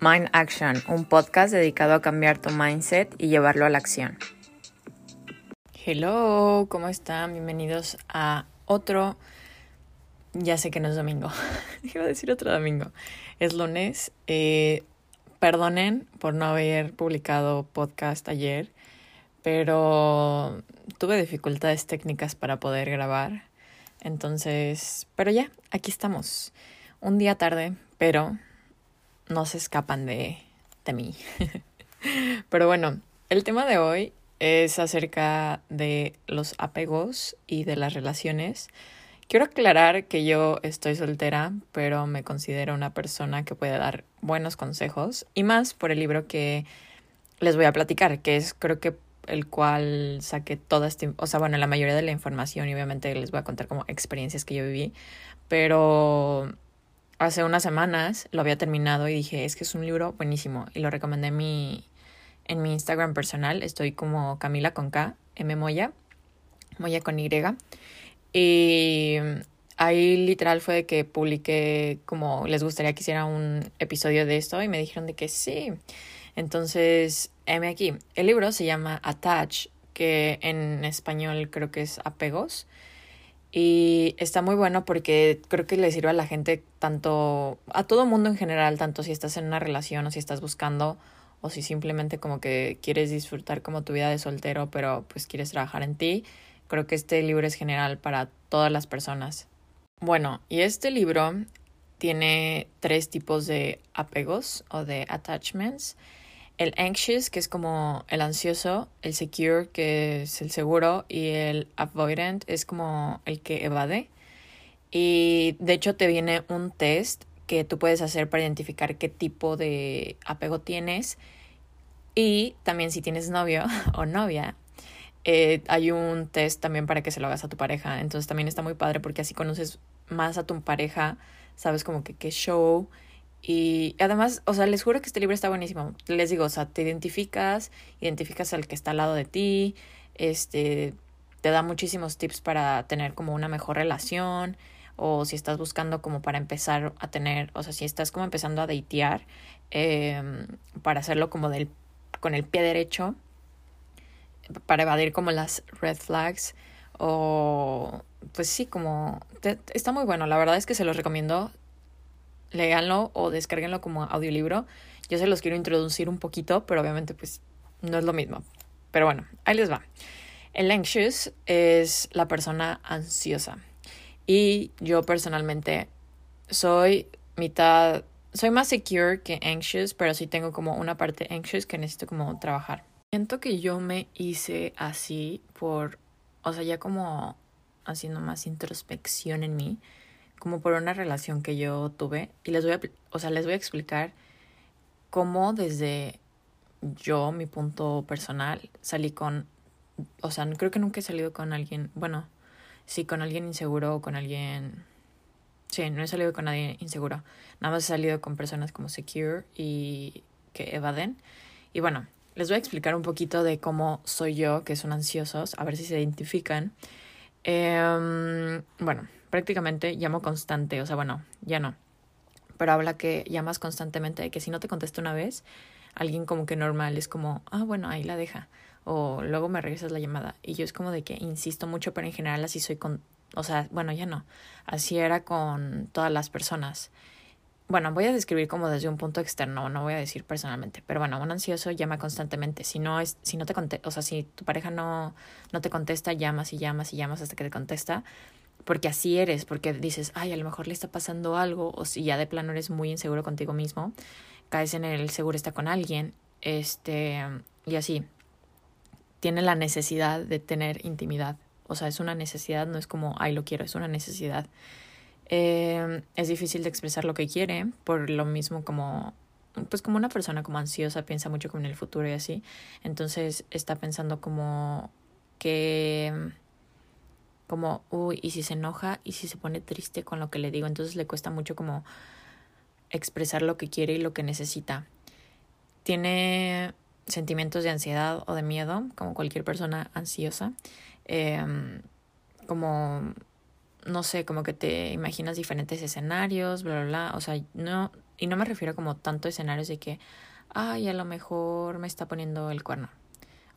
Mind Action, un podcast dedicado a cambiar tu mindset y llevarlo a la acción. Hello, ¿cómo están? Bienvenidos a otro... Ya sé que no es domingo. Iba a decir otro domingo. Es lunes. Eh, perdonen por no haber publicado podcast ayer, pero tuve dificultades técnicas para poder grabar. Entonces, pero ya, aquí estamos. Un día tarde, pero no se escapan de, de mí. Pero bueno, el tema de hoy es acerca de los apegos y de las relaciones. Quiero aclarar que yo estoy soltera, pero me considero una persona que puede dar buenos consejos y más por el libro que les voy a platicar, que es creo que el cual saqué toda esta, o sea, bueno, la mayoría de la información y obviamente les voy a contar como experiencias que yo viví, pero hace unas semanas lo había terminado y dije, es que es un libro buenísimo y lo recomendé en mi, en mi Instagram personal. Estoy como Camila con K, M Moya, Moya con Y. Y ahí literal fue de que publiqué como les gustaría que hiciera un episodio de esto y me dijeron de que sí. Entonces, M aquí. El libro se llama Attach, que en español creo que es apegos. Y está muy bueno porque creo que le sirve a la gente tanto, a todo mundo en general, tanto si estás en una relación o si estás buscando o si simplemente como que quieres disfrutar como tu vida de soltero, pero pues quieres trabajar en ti. Creo que este libro es general para todas las personas. Bueno, y este libro tiene tres tipos de apegos o de attachments el anxious, que es como el ansioso, el secure, que es el seguro, y el avoidant es como el que evade. Y de hecho te viene un test que tú puedes hacer para identificar qué tipo de apego tienes. Y también si tienes novio o novia, eh, hay un test también para que se lo hagas a tu pareja. Entonces también está muy padre porque así conoces más a tu pareja, sabes como que qué show y además, o sea, les juro que este libro está buenísimo. Les digo, o sea, te identificas, identificas al que está al lado de ti, este, te da muchísimos tips para tener como una mejor relación o si estás buscando como para empezar a tener, o sea, si estás como empezando a datear, eh, para hacerlo como del, con el pie derecho, para evadir como las red flags o pues sí, como está muy bueno, la verdad es que se los recomiendo léanlo o descárguenlo como audiolibro. Yo se los quiero introducir un poquito, pero obviamente pues no es lo mismo. Pero bueno, ahí les va. El anxious es la persona ansiosa. Y yo personalmente soy mitad, soy más secure que anxious, pero sí tengo como una parte anxious que necesito como trabajar. Siento que yo me hice así por, o sea, ya como haciendo más introspección en mí como por una relación que yo tuve y les voy a, o sea, les voy a explicar cómo desde yo, mi punto personal, salí con, o sea, creo que nunca he salido con alguien, bueno, sí, con alguien inseguro o con alguien, sí, no he salido con nadie inseguro, nada más he salido con personas como secure y que evaden. Y bueno, les voy a explicar un poquito de cómo soy yo, que son ansiosos, a ver si se identifican. Eh, bueno, prácticamente llamo constante, o sea, bueno, ya no. Pero habla que llamas constantemente de que si no te contesta una vez, alguien como que normal es como, ah, bueno, ahí la deja. O luego me regresas la llamada. Y yo es como de que insisto mucho, pero en general así soy con, o sea, bueno, ya no. Así era con todas las personas. Bueno, voy a describir como desde un punto externo, no voy a decir personalmente, pero bueno, un ansioso llama constantemente. Si no es, si no te contesta, o sea, si tu pareja no, no te contesta, llamas y llamas y llamas hasta que te contesta porque así eres, porque dices, ay, a lo mejor le está pasando algo, o si ya de plano eres muy inseguro contigo mismo, caes en el seguro está con alguien, este, y así. Tiene la necesidad de tener intimidad. O sea, es una necesidad, no es como, ay, lo quiero, es una necesidad. Eh, es difícil de expresar lo que quiere, por lo mismo como, pues como una persona como ansiosa piensa mucho como en el futuro y así. Entonces está pensando como que como, uy, y si se enoja y si se pone triste con lo que le digo, entonces le cuesta mucho como expresar lo que quiere y lo que necesita. Tiene sentimientos de ansiedad o de miedo, como cualquier persona ansiosa, em, como, no sé, como que te imaginas diferentes escenarios, bla, bla, bla, o sea, no, y no me refiero como tanto a escenarios de que, ay, a lo mejor me está poniendo el cuerno.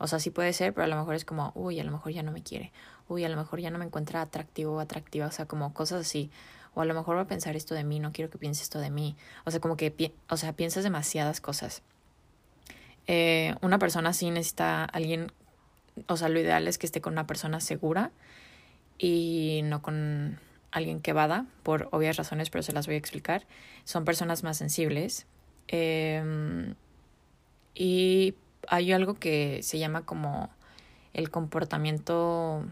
O sea, sí puede ser, pero a lo mejor es como, uy, a lo mejor ya no me quiere. Uy, a lo mejor ya no me encuentra atractivo o atractiva. O sea, como cosas así. O a lo mejor va a pensar esto de mí, no quiero que piense esto de mí. O sea, como que, o sea, piensas demasiadas cosas. Eh, una persona así necesita alguien, o sea, lo ideal es que esté con una persona segura y no con alguien que vada, por obvias razones, pero se las voy a explicar. Son personas más sensibles. Eh, y hay algo que se llama como el comportamiento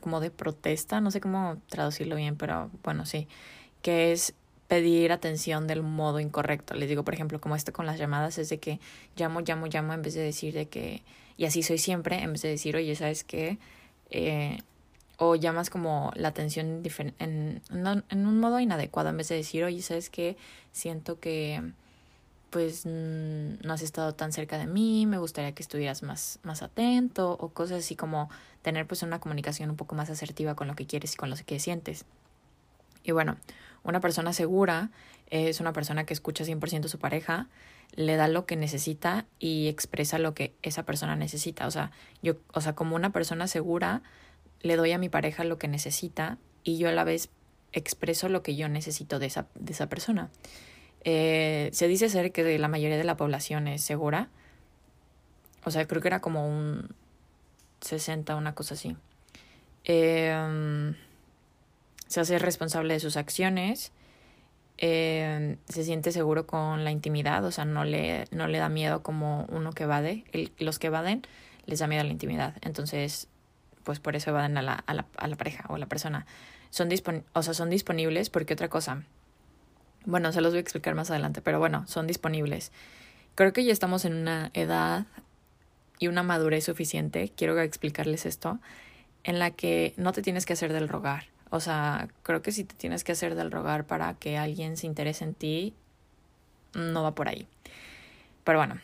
como de protesta, no sé cómo traducirlo bien, pero bueno, sí, que es pedir atención del modo incorrecto. Les digo, por ejemplo, como esto con las llamadas, es de que llamo, llamo, llamo, en vez de decir de que, y así soy siempre, en vez de decir, oye, ¿sabes qué? Eh, o llamas como la atención en, en un modo inadecuado, en vez de decir, oye, ¿sabes qué? Siento que pues no has estado tan cerca de mí, me gustaría que estuvieras más, más atento o cosas así como tener pues una comunicación un poco más asertiva con lo que quieres y con lo que sientes. Y bueno, una persona segura es una persona que escucha 100% a su pareja, le da lo que necesita y expresa lo que esa persona necesita. O sea, yo, o sea, como una persona segura, le doy a mi pareja lo que necesita y yo a la vez expreso lo que yo necesito de esa, de esa persona. Eh, se dice ser que la mayoría de la población es segura. O sea, creo que era como un 60, una cosa así. Eh, se hace responsable de sus acciones. Eh, se siente seguro con la intimidad, o sea, no le, no le da miedo como uno que evade. los que evaden les da miedo a la intimidad. Entonces, pues por eso evaden a la, a la, a la pareja o a la persona. Son, o sea, son disponibles porque otra cosa bueno, se los voy a explicar más adelante, pero bueno, son disponibles. Creo que ya estamos en una edad y una madurez suficiente, quiero explicarles esto, en la que no te tienes que hacer del rogar. O sea, creo que si te tienes que hacer del rogar para que alguien se interese en ti, no va por ahí. Pero bueno,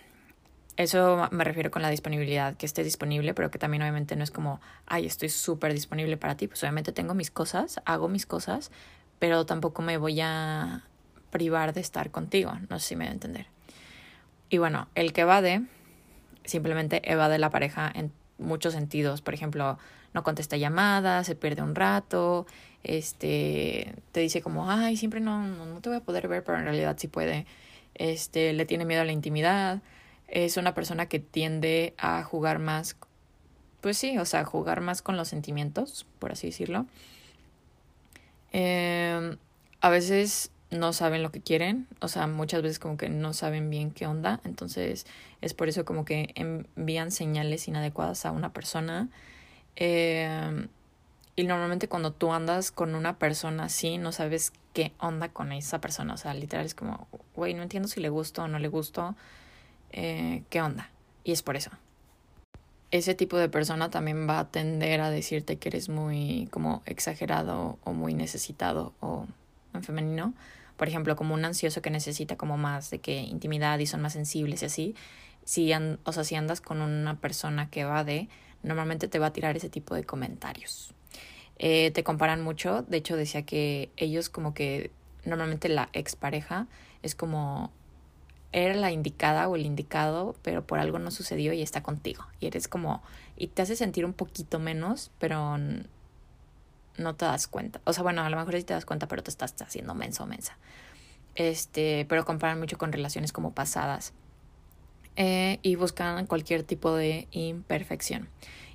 eso me refiero con la disponibilidad, que esté disponible, pero que también obviamente no es como, ay, estoy súper disponible para ti. Pues obviamente tengo mis cosas, hago mis cosas, pero tampoco me voy a privar de estar contigo. No sé si me voy a entender. Y bueno, el que evade simplemente evade la pareja en muchos sentidos. Por ejemplo, no contesta llamadas, se pierde un rato, este, te dice como, ay, siempre no, no, te voy a poder ver, pero en realidad sí puede. Este, le tiene miedo a la intimidad. Es una persona que tiende a jugar más, pues sí, o sea, jugar más con los sentimientos, por así decirlo. Eh, a veces no saben lo que quieren, o sea, muchas veces como que no saben bien qué onda, entonces es por eso como que envían señales inadecuadas a una persona. Eh, y normalmente cuando tú andas con una persona así, no sabes qué onda con esa persona, o sea, literal es como, güey, no entiendo si le gusto o no le gusto, eh, qué onda. Y es por eso. Ese tipo de persona también va a tender a decirte que eres muy como exagerado o muy necesitado o en femenino por ejemplo, como un ansioso que necesita como más de que intimidad y son más sensibles y así, si, o sea, si andas con una persona que va de, normalmente te va a tirar ese tipo de comentarios. Eh, te comparan mucho, de hecho decía que ellos como que normalmente la expareja es como era la indicada o el indicado, pero por algo no sucedió y está contigo. Y eres como, y te hace sentir un poquito menos, pero no te das cuenta. O sea, bueno, a lo mejor sí te das cuenta, pero te estás haciendo menso o mensa. Este, pero comparan mucho con relaciones como pasadas. Eh, y buscan cualquier tipo de imperfección.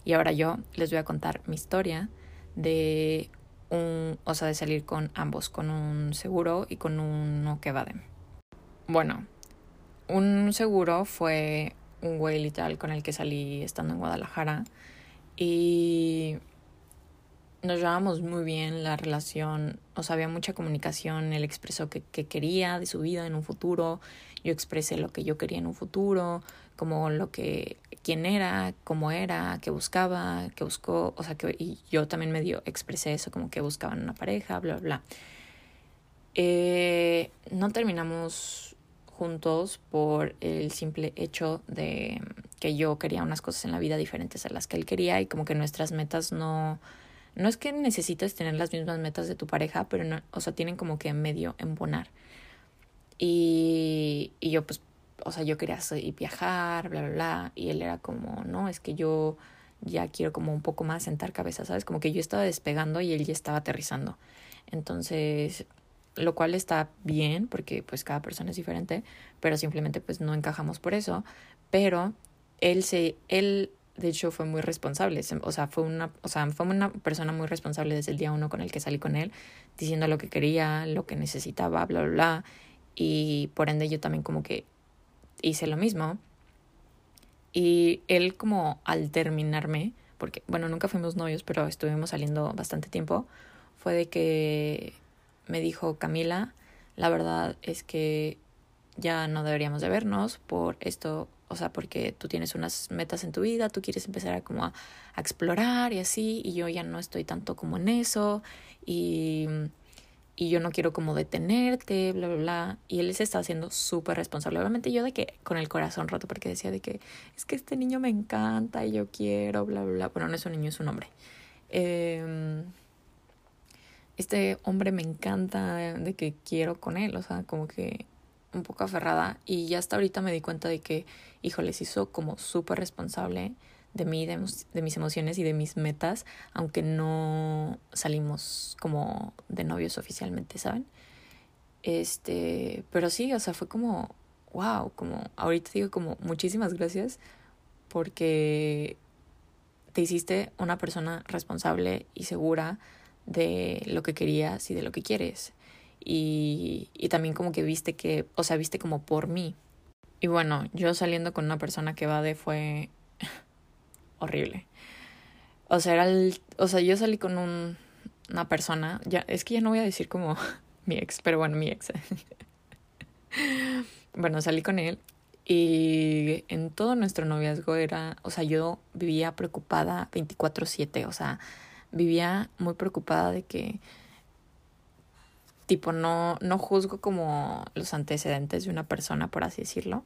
Y ahora yo les voy a contar mi historia de un, o sea, de salir con ambos, con un seguro y con uno que de Bueno, un seguro fue un güey literal con el que salí estando en Guadalajara y nos llevábamos muy bien la relación, o sea, había mucha comunicación, él expresó que, que quería de su vida en un futuro, yo expresé lo que yo quería en un futuro, como lo que, quién era, cómo era, qué buscaba, qué buscó, o sea, que, y yo también medio expresé eso, como que buscaban una pareja, bla, bla. Eh, no terminamos juntos por el simple hecho de que yo quería unas cosas en la vida diferentes a las que él quería y como que nuestras metas no no es que necesites tener las mismas metas de tu pareja, pero no, o sea, tienen como que medio embonar. Y, y yo pues, o sea, yo quería viajar, bla, bla, bla. Y él era como, no, es que yo ya quiero como un poco más sentar cabeza, ¿sabes? Como que yo estaba despegando y él ya estaba aterrizando. Entonces, lo cual está bien porque pues cada persona es diferente, pero simplemente pues no encajamos por eso. Pero él se, él de hecho fue muy responsable, o sea, fue una, o sea, fue una persona muy responsable desde el día uno con el que salí con él, diciendo lo que quería, lo que necesitaba, bla, bla, bla. Y por ende yo también como que hice lo mismo. Y él como al terminarme, porque bueno, nunca fuimos novios, pero estuvimos saliendo bastante tiempo, fue de que me dijo Camila, la verdad es que ya no deberíamos de vernos por esto, o sea, porque tú tienes unas metas en tu vida, tú quieres empezar a como a, explorar y así, y yo ya no estoy tanto como en eso, y, y yo no quiero como detenerte, bla, bla, bla. Y él se está haciendo súper responsable. Obviamente yo de que con el corazón roto, porque decía de que es que este niño me encanta y yo quiero, bla, bla, bla. Bueno, no es un niño, es un hombre. Eh, este hombre me encanta, de que quiero con él, o sea, como que un poco aferrada y ya hasta ahorita me di cuenta de que, les hizo como súper responsable de mí, de, de, mis emociones y de mis metas, aunque no salimos como de novios oficialmente, ¿saben? Este, pero sí, o sea, fue como, wow, como ahorita digo como muchísimas gracias porque te hiciste una persona responsable y segura de lo que querías y de lo que quieres. Y, y también como que viste que, o sea, viste como por mí. Y bueno, yo saliendo con una persona que va de fue horrible. O sea, era el, o sea, yo salí con un, una persona, ya, es que ya no voy a decir como mi ex, pero bueno, mi ex. bueno, salí con él y en todo nuestro noviazgo era, o sea, yo vivía preocupada 24/7, o sea, vivía muy preocupada de que tipo no no juzgo como los antecedentes de una persona por así decirlo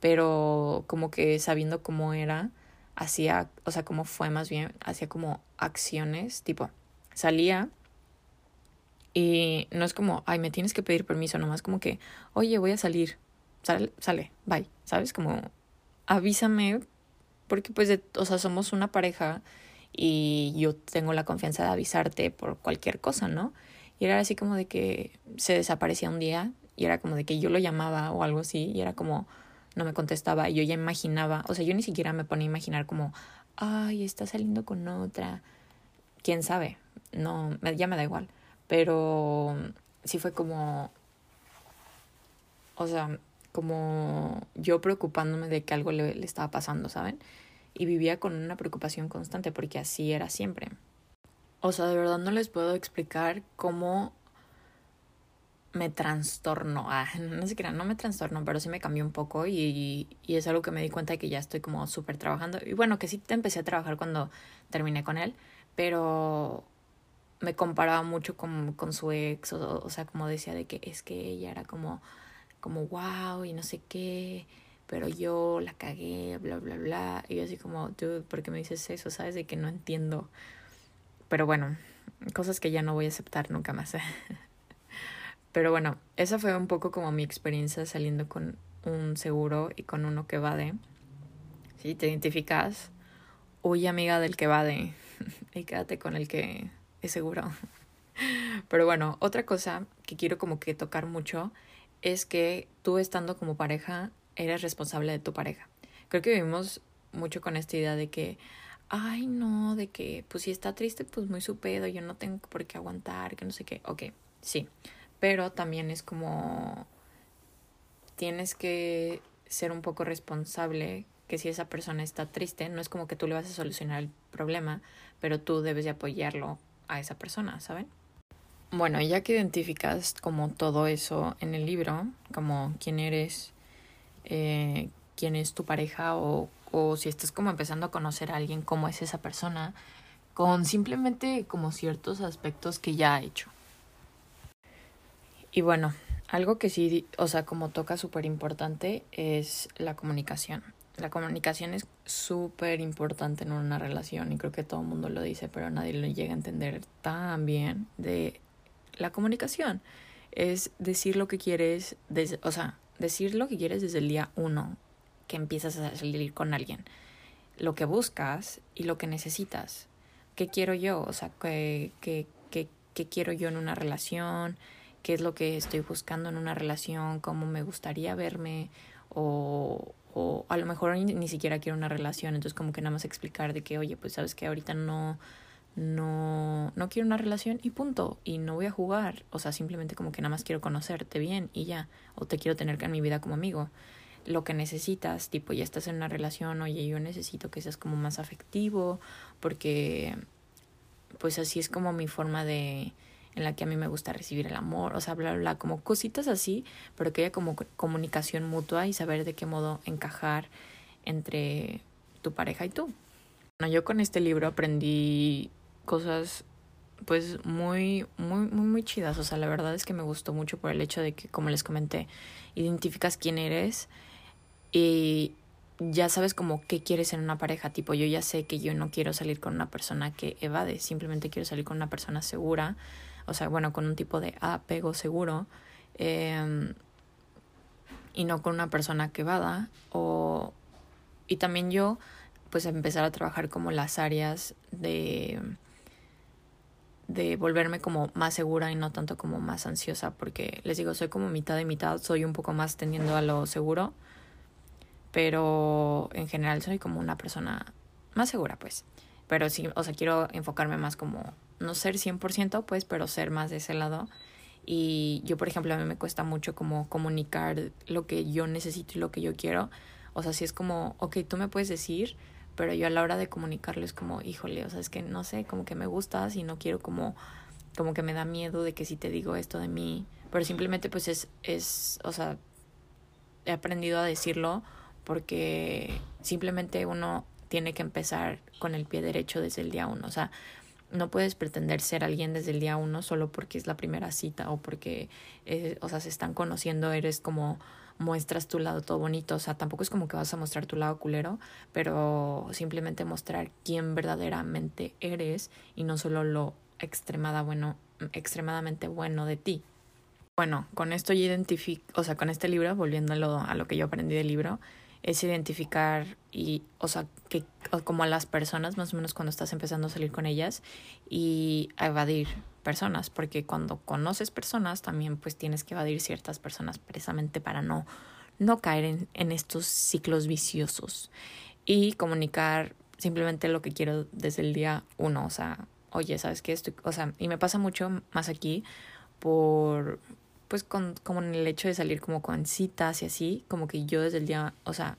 pero como que sabiendo cómo era hacía o sea cómo fue más bien hacía como acciones tipo salía y no es como ay me tienes que pedir permiso nomás como que oye voy a salir sale sale bye sabes como avísame porque pues o sea somos una pareja y yo tengo la confianza de avisarte por cualquier cosa, ¿no? Y era así como de que se desaparecía un día y era como de que yo lo llamaba o algo así y era como no me contestaba y yo ya imaginaba, o sea, yo ni siquiera me ponía a imaginar como, ay, está saliendo con otra, quién sabe, no, ya me da igual, pero sí fue como, o sea, como yo preocupándome de que algo le, le estaba pasando, ¿saben? y vivía con una preocupación constante porque así era siempre. O sea, de verdad no les puedo explicar cómo me trastornó. Ah, no sé qué no me trastornó, pero sí me cambió un poco y, y es algo que me di cuenta de que ya estoy como súper trabajando. Y bueno, que sí te empecé a trabajar cuando terminé con él, pero me comparaba mucho con, con su ex, o, o sea, como decía de que es que ella era como, como wow y no sé qué pero yo la cagué, bla, bla, bla. Y yo así como, dude, ¿por qué me dices eso? ¿Sabes? De que no entiendo. Pero bueno, cosas que ya no voy a aceptar nunca más. pero bueno, esa fue un poco como mi experiencia saliendo con un seguro y con uno que va de. Si te identificas, huye amiga del que va de y quédate con el que es seguro. Pero bueno, otra cosa que quiero como que tocar mucho es que tú estando como pareja eres responsable de tu pareja. Creo que vivimos mucho con esta idea de que, ay, no, de que, pues si está triste, pues muy su pedo, yo no tengo por qué aguantar, que no sé qué. Ok, sí, pero también es como, tienes que ser un poco responsable que si esa persona está triste, no es como que tú le vas a solucionar el problema, pero tú debes de apoyarlo a esa persona, ¿saben? Bueno, ya que identificas como todo eso en el libro, como quién eres, eh, quién es tu pareja o, o si estás como empezando a conocer a alguien, cómo es esa persona, con simplemente como ciertos aspectos que ya ha hecho. Y bueno, algo que sí, o sea, como toca súper importante es la comunicación. La comunicación es súper importante en una relación y creo que todo el mundo lo dice, pero nadie lo llega a entender tan bien de la comunicación. es decir lo que quieres, desde, o sea, decir lo que quieres desde el día uno que empiezas a salir con alguien. Lo que buscas y lo que necesitas. ¿Qué quiero yo? O sea, ¿qué, qué, qué, qué quiero yo en una relación? ¿Qué es lo que estoy buscando en una relación? ¿Cómo me gustaría verme? O, o a lo mejor ni, ni siquiera quiero una relación, entonces como que nada más explicar de que, oye, pues sabes que ahorita no no, no quiero una relación y punto. Y no voy a jugar. O sea, simplemente como que nada más quiero conocerte bien y ya. O te quiero tener en mi vida como amigo. Lo que necesitas, tipo, ya estás en una relación, oye, yo necesito que seas como más afectivo, porque pues así es como mi forma de en la que a mí me gusta recibir el amor, o sea, bla, bla, bla, como cositas así, pero que haya como comunicación mutua y saber de qué modo encajar entre tu pareja y tú. Bueno, yo con este libro aprendí cosas pues muy, muy, muy, muy chidas. O sea, la verdad es que me gustó mucho por el hecho de que, como les comenté, identificas quién eres y ya sabes como qué quieres en una pareja. Tipo, yo ya sé que yo no quiero salir con una persona que evade, simplemente quiero salir con una persona segura. O sea, bueno, con un tipo de apego seguro. Eh, y no con una persona que evada. O, y también yo, pues empezar a trabajar como las áreas de de volverme como más segura y no tanto como más ansiosa, porque les digo, soy como mitad y mitad, soy un poco más tendiendo a lo seguro, pero en general soy como una persona más segura, pues. Pero sí, o sea, quiero enfocarme más como, no ser 100%, pues, pero ser más de ese lado. Y yo, por ejemplo, a mí me cuesta mucho como comunicar lo que yo necesito y lo que yo quiero. O sea, si es como, ok, tú me puedes decir, pero yo a la hora de comunicarlo es como, híjole, o sea, es que no sé, como que me gustas y no quiero como, como que me da miedo de que si te digo esto de mí, pero simplemente pues es, es, o sea, he aprendido a decirlo porque simplemente uno tiene que empezar con el pie derecho desde el día uno, o sea, no puedes pretender ser alguien desde el día uno solo porque es la primera cita o porque, eh, o sea, se están conociendo, eres como muestras tu lado todo bonito, o sea, tampoco es como que vas a mostrar tu lado culero, pero simplemente mostrar quién verdaderamente eres y no solo lo extremada bueno, extremadamente bueno de ti. Bueno, con esto yo identifico, o sea, con este libro, volviéndolo a lo que yo aprendí del libro, es identificar y, o sea, que como a las personas, más o menos cuando estás empezando a salir con ellas y a evadir personas, porque cuando conoces personas también pues tienes que evadir ciertas personas precisamente para no, no caer en, en estos ciclos viciosos y comunicar simplemente lo que quiero desde el día uno, o sea, oye, ¿sabes qué? Estoy, o sea, y me pasa mucho más aquí por, pues con, como en el hecho de salir como con citas y así, como que yo desde el día, o sea,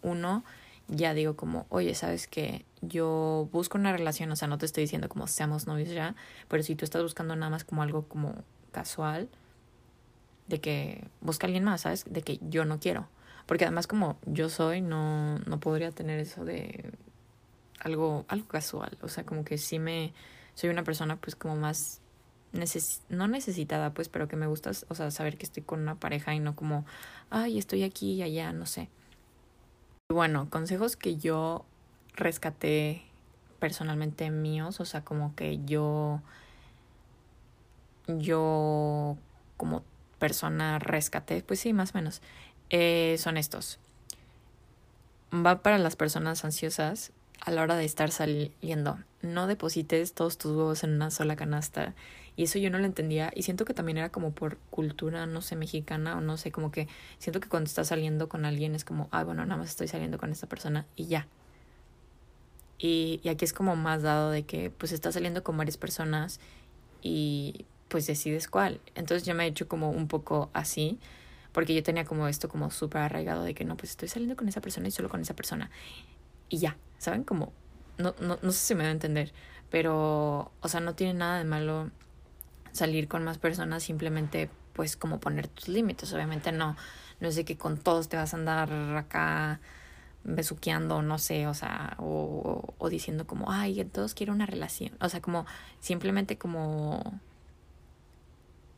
uno ya digo como, oye, ¿sabes qué? Yo busco una relación, o sea, no te estoy diciendo como seamos novios ya, pero si tú estás buscando nada más como algo como casual, de que busca a alguien más, ¿sabes? De que yo no quiero. Porque además como yo soy, no, no podría tener eso de algo, algo casual. O sea, como que sí me, soy una persona pues como más, no necesitada pues, pero que me gusta, o sea, saber que estoy con una pareja y no como, ay, estoy aquí y allá, no sé. Bueno, consejos que yo rescaté personalmente míos, o sea, como que yo, yo como persona rescaté, pues sí, más o menos, eh, son estos. Va para las personas ansiosas a la hora de estar saliendo. No deposites todos tus huevos en una sola canasta y eso yo no lo entendía y siento que también era como por cultura, no sé, mexicana o no sé, como que siento que cuando estás saliendo con alguien es como, ah, bueno, nada más estoy saliendo con esta persona y ya. Y, y aquí es como más dado de que pues estás saliendo con varias personas y pues decides cuál. Entonces yo me he hecho como un poco así, porque yo tenía como esto como súper arraigado de que no, pues estoy saliendo con esa persona y solo con esa persona. Y ya, ¿saben? Como, no, no, no sé si me va a entender, pero, o sea, no tiene nada de malo salir con más personas, simplemente pues como poner tus límites. Obviamente no, no es de que con todos te vas a andar acá besuqueando, no sé, o sea, o, o diciendo como, ay, todos quiero una relación. O sea, como simplemente como,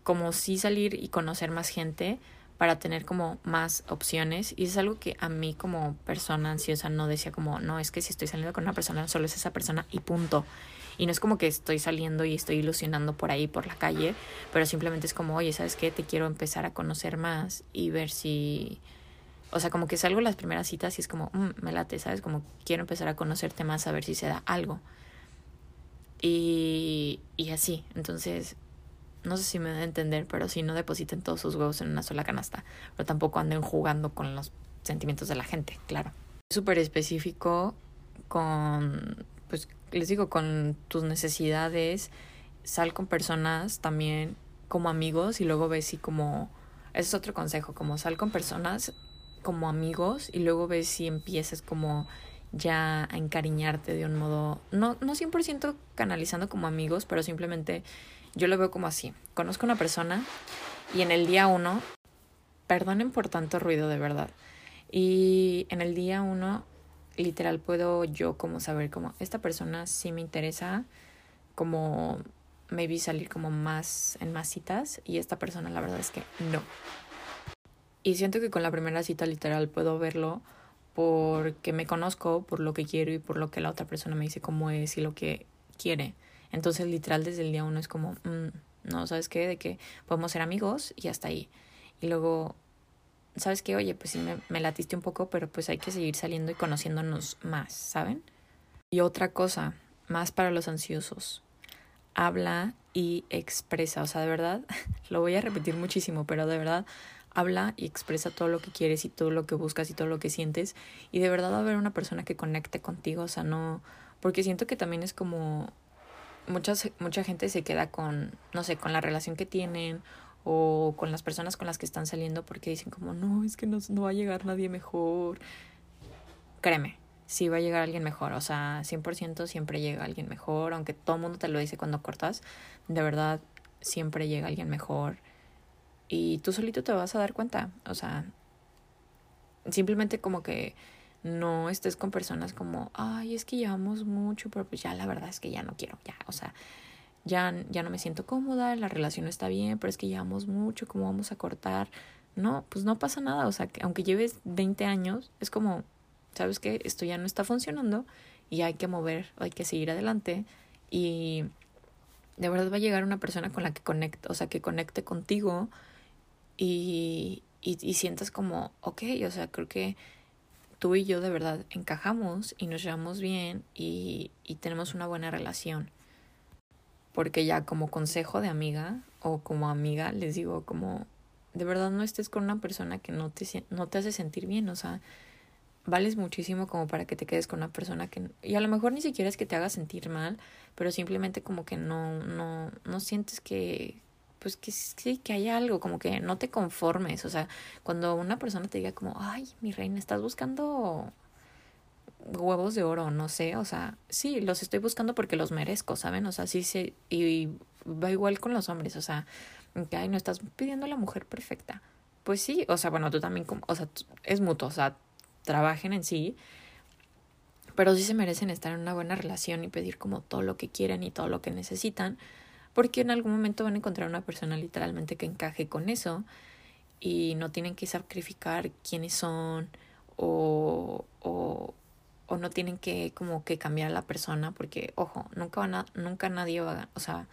como sí salir y conocer más gente para tener como más opciones. Y es algo que a mí como persona ansiosa no decía como, no, es que si estoy saliendo con una persona, solo es esa persona y punto. Y no es como que estoy saliendo y estoy ilusionando por ahí, por la calle, pero simplemente es como, oye, ¿sabes qué? Te quiero empezar a conocer más y ver si... O sea, como que salgo las primeras citas y es como, mm, me late, ¿sabes? Como quiero empezar a conocerte más, a ver si se da algo. Y, y así, entonces, no sé si me da a entender, pero si no depositen todos sus huevos en una sola canasta, pero tampoco anden jugando con los sentimientos de la gente, claro. Súper específico con, pues les digo, con tus necesidades, sal con personas también como amigos y luego ves si como, ese es otro consejo, como sal con personas como amigos y luego ves si empiezas como ya a encariñarte de un modo, no, no 100% canalizando como amigos, pero simplemente yo lo veo como así. Conozco una persona y en el día uno, perdonen por tanto ruido de verdad, y en el día uno literal puedo yo como saber como esta persona sí me interesa como maybe salir como más en más citas y esta persona la verdad es que no. Y siento que con la primera cita literal puedo verlo porque me conozco, por lo que quiero y por lo que la otra persona me dice cómo es y lo que quiere. Entonces literal desde el día uno es como, mm, no, ¿sabes qué? De que podemos ser amigos y hasta ahí. Y luego sabes que, oye, pues sí me, me latiste un poco, pero pues hay que seguir saliendo y conociéndonos más, ¿saben? Y otra cosa, más para los ansiosos, habla y expresa, o sea, de verdad, lo voy a repetir muchísimo, pero de verdad, habla y expresa todo lo que quieres y todo lo que buscas y todo lo que sientes. Y de verdad va a haber una persona que conecte contigo, o sea, no, porque siento que también es como muchas, mucha gente se queda con, no sé, con la relación que tienen o con las personas con las que están saliendo porque dicen como, no, es que no, no va a llegar nadie mejor. Créeme, sí va a llegar alguien mejor, o sea, 100% siempre llega alguien mejor, aunque todo el mundo te lo dice cuando cortas, de verdad siempre llega alguien mejor y tú solito te vas a dar cuenta, o sea, simplemente como que no estés con personas como, ay, es que llevamos mucho, pero pues ya la verdad es que ya no quiero, ya, o sea, ya, ya no me siento cómoda, la relación está bien, pero es que llevamos mucho, ¿cómo vamos a cortar? No, pues no pasa nada, o sea, que aunque lleves 20 años, es como, ¿sabes qué? Esto ya no está funcionando y hay que mover, hay que seguir adelante y de verdad va a llegar una persona con la que conecte, o sea, que conecte contigo y, y, y sientas como, ok, o sea, creo que tú y yo de verdad encajamos y nos llevamos bien y, y tenemos una buena relación porque ya como consejo de amiga o como amiga les digo como de verdad no estés con una persona que no te, no te hace sentir bien, o sea, vales muchísimo como para que te quedes con una persona que y a lo mejor ni siquiera es que te haga sentir mal, pero simplemente como que no no no sientes que pues que sí que hay algo, como que no te conformes, o sea, cuando una persona te diga como, "Ay, mi reina, estás buscando huevos de oro, no sé, o sea, sí, los estoy buscando porque los merezco, ¿saben? O sea, sí, sí, y va igual con los hombres, o sea, que, ay, no estás pidiendo a la mujer perfecta. Pues sí, o sea, bueno, tú también, o sea, es mutuo, o sea, trabajen en sí, pero sí se merecen estar en una buena relación y pedir como todo lo que quieren y todo lo que necesitan, porque en algún momento van a encontrar una persona literalmente que encaje con eso y no tienen que sacrificar quiénes son o, o o no tienen que como que cambiar a la persona porque ojo nunca van a nunca nadie va a, o sea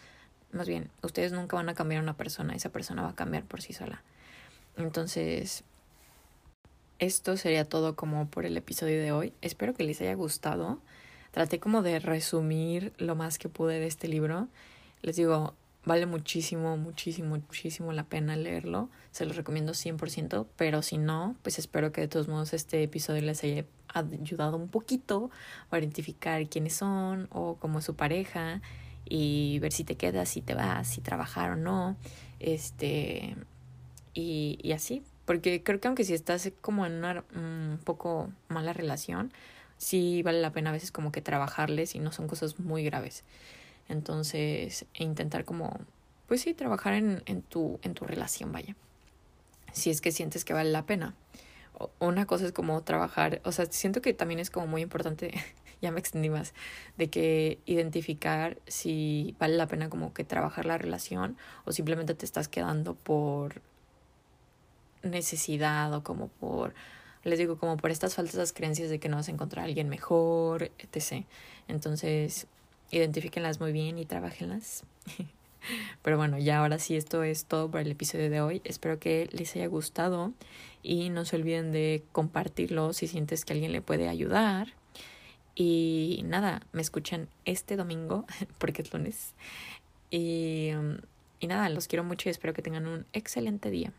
más bien ustedes nunca van a cambiar a una persona esa persona va a cambiar por sí sola. Entonces esto sería todo como por el episodio de hoy. Espero que les haya gustado. Traté como de resumir lo más que pude de este libro. Les digo vale muchísimo, muchísimo, muchísimo la pena leerlo. Se los recomiendo 100%, pero si no, pues espero que de todos modos este episodio les haya ayudado un poquito a identificar quiénes son o cómo es su pareja y ver si te quedas, si te vas, si trabajar o no. Este, y, y así, porque creo que aunque si estás como en una un poco mala relación, sí vale la pena a veces como que trabajarles y no son cosas muy graves. Entonces, e intentar como, pues sí, trabajar en, en, tu, en tu relación, vaya. Si es que sientes que vale la pena. O, una cosa es como trabajar, o sea, siento que también es como muy importante, ya me extendí más, de que identificar si vale la pena como que trabajar la relación o simplemente te estás quedando por necesidad o como por, les digo, como por estas falsas creencias de que no vas a encontrar a alguien mejor, etc. Entonces, identifíquenlas muy bien y trabajenlas. Pero bueno, ya ahora sí, esto es todo por el episodio de hoy. Espero que les haya gustado y no se olviden de compartirlo si sientes que alguien le puede ayudar. Y nada, me escuchan este domingo porque es lunes. Y, y nada, los quiero mucho y espero que tengan un excelente día.